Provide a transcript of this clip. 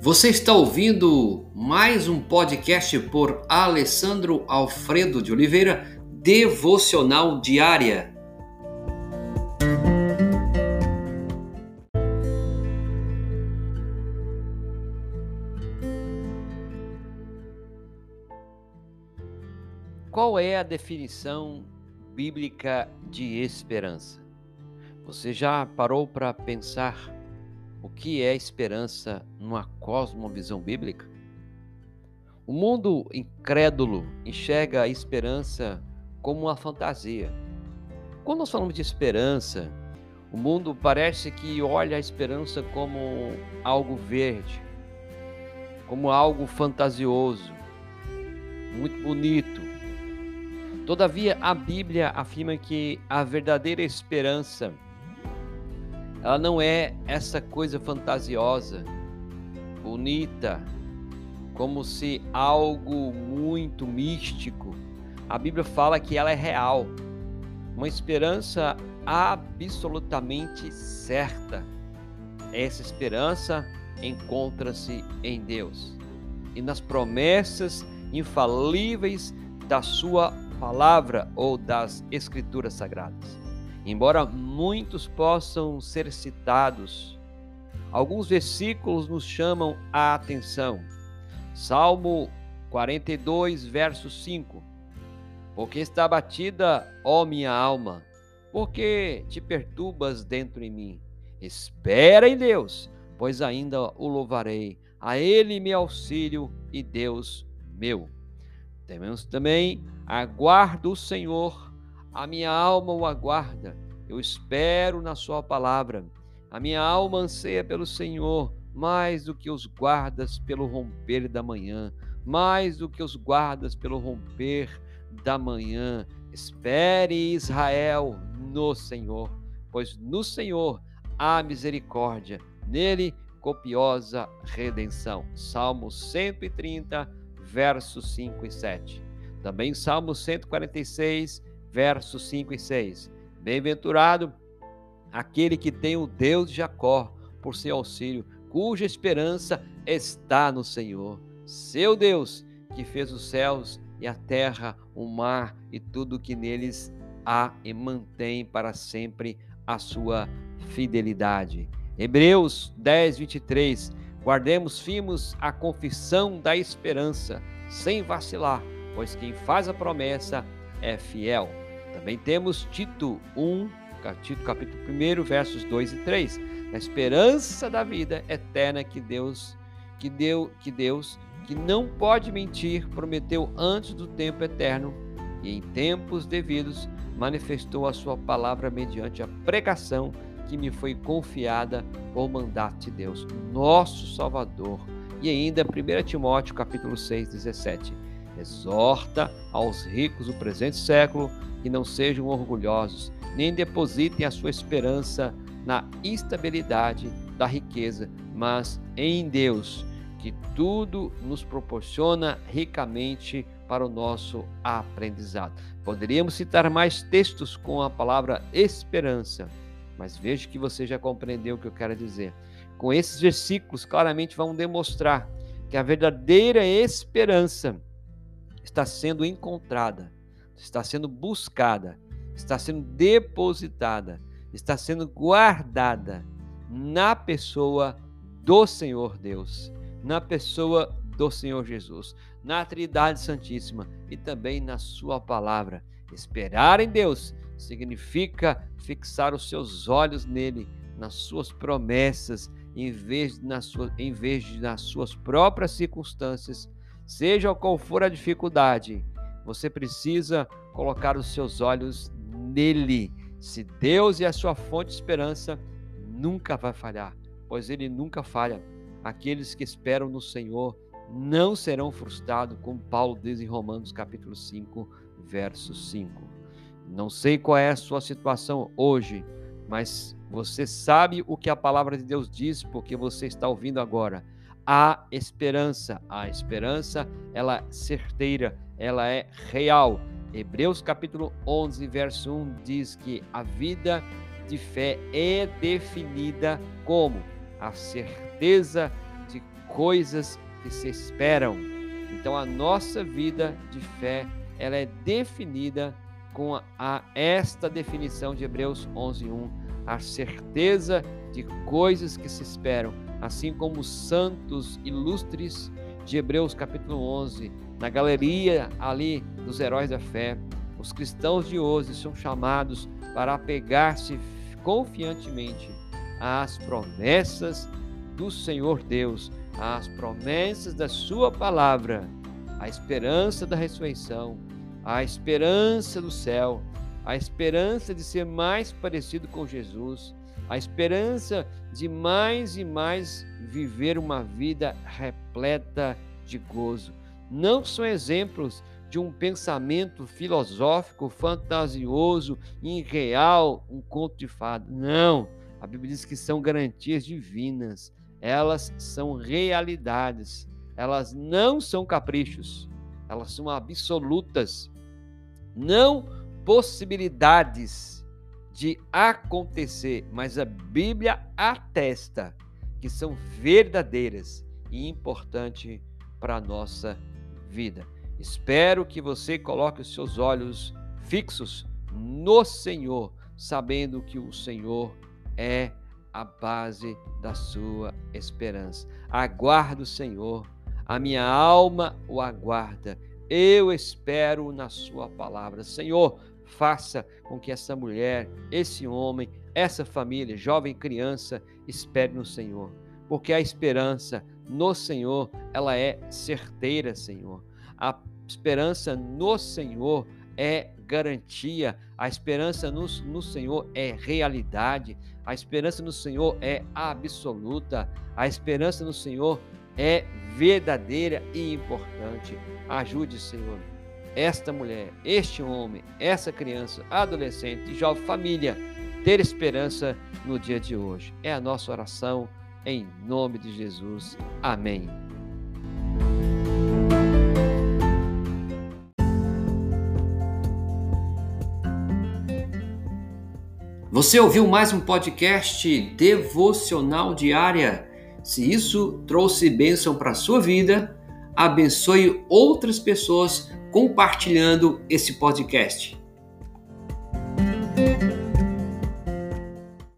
Você está ouvindo mais um podcast por Alessandro Alfredo de Oliveira, Devocional Diária. Qual é a definição bíblica de esperança? Você já parou para pensar o que é esperança numa cosmovisão bíblica? O mundo incrédulo enxerga a esperança como uma fantasia. Quando nós falamos de esperança, o mundo parece que olha a esperança como algo verde, como algo fantasioso, muito bonito. Todavia, a Bíblia afirma que a verdadeira esperança ela não é essa coisa fantasiosa, bonita, como se algo muito místico. A Bíblia fala que ela é real, uma esperança absolutamente certa. Essa esperança encontra-se em Deus e nas promessas infalíveis da Sua palavra ou das Escrituras Sagradas. Embora muitos possam ser citados, alguns versículos nos chamam a atenção. Salmo 42, verso 5. Porque está batida, ó minha alma, porque te perturbas dentro em mim. Espera em Deus, pois ainda o louvarei. A Ele me auxílio e Deus meu. Temos também aguardo o Senhor a minha alma o aguarda, eu espero na Sua palavra. A minha alma anseia pelo Senhor, mais do que os guardas pelo romper da manhã, mais do que os guardas pelo romper da manhã. Espere Israel no Senhor, pois no Senhor há misericórdia, nele copiosa redenção. Salmo 130, versos 5 e 7. Também Salmo 146, versos 5 e 6. Bem-aventurado aquele que tem o Deus de Jacó por seu auxílio, cuja esperança está no Senhor, seu Deus, que fez os céus e a terra, o mar e tudo que neles há e mantém para sempre a sua fidelidade. Hebreus 10, 23. Guardemos firmes a confissão da esperança, sem vacilar, pois quem faz a promessa é. Também temos Tito 1, Tito capítulo 1, versos 2 e 3. A esperança da vida eterna que Deus, que deu, que Deus, que não pode mentir, prometeu antes do tempo eterno e em tempos devidos manifestou a sua palavra mediante a pregação que me foi confiada por mandato de Deus, nosso Salvador. E ainda 1 Timóteo capítulo 6, 17 Exorta aos ricos do presente século que não sejam orgulhosos, nem depositem a sua esperança na instabilidade da riqueza, mas em Deus, que tudo nos proporciona ricamente para o nosso aprendizado. Poderíamos citar mais textos com a palavra esperança, mas vejo que você já compreendeu o que eu quero dizer. Com esses versículos, claramente vão demonstrar que a verdadeira esperança está sendo encontrada, está sendo buscada, está sendo depositada, está sendo guardada na pessoa do Senhor Deus, na pessoa do Senhor Jesus, na Trindade Santíssima e também na Sua palavra. Esperar em Deus significa fixar os seus olhos nele, nas Suas promessas, em vez, na sua, em vez de nas suas próprias circunstâncias Seja qual for a dificuldade, você precisa colocar os seus olhos nele. Se Deus é a sua fonte de esperança, nunca vai falhar, pois ele nunca falha. Aqueles que esperam no Senhor não serão frustrados, como Paulo diz em Romanos capítulo 5, verso 5. Não sei qual é a sua situação hoje, mas você sabe o que a palavra de Deus diz, porque você está ouvindo agora há esperança. A esperança, ela é certeira, ela é real. Hebreus capítulo 11, verso 1 diz que a vida de fé é definida como a certeza de coisas que se esperam. Então a nossa vida de fé, ela é definida com a, a esta definição de Hebreus 11:1, a certeza de coisas que se esperam, assim como os santos ilustres de Hebreus capítulo 11, na galeria ali dos heróis da fé, os cristãos de hoje são chamados para apegar-se confiantemente às promessas do Senhor Deus, às promessas da Sua palavra, a esperança da ressurreição, a esperança do céu, a esperança de ser mais parecido com Jesus, a esperança de mais e mais viver uma vida repleta de gozo. Não são exemplos de um pensamento filosófico, fantasioso, irreal, um conto de fada. Não. A Bíblia diz que são garantias divinas. Elas são realidades. Elas não são caprichos. Elas são absolutas. Não possibilidades de acontecer, mas a Bíblia atesta que são verdadeiras e importantes para a nossa vida. Espero que você coloque os seus olhos fixos no Senhor, sabendo que o Senhor é a base da sua esperança. Aguardo o Senhor, a minha alma o aguarda. Eu espero na sua palavra. Senhor, faça com que essa mulher, esse homem, essa família, jovem criança, espere no Senhor, porque a esperança no Senhor, ela é certeira, Senhor. A esperança no Senhor é garantia, a esperança no, no Senhor é realidade, a esperança no Senhor é absoluta, a esperança no Senhor é verdadeira e importante. Ajude, Senhor, esta mulher, este homem, essa criança, adolescente, jovem, família, ter esperança no dia de hoje. É a nossa oração em nome de Jesus. Amém. Você ouviu mais um podcast devocional diária? Se isso trouxe bênção para a sua vida, abençoe outras pessoas compartilhando esse podcast.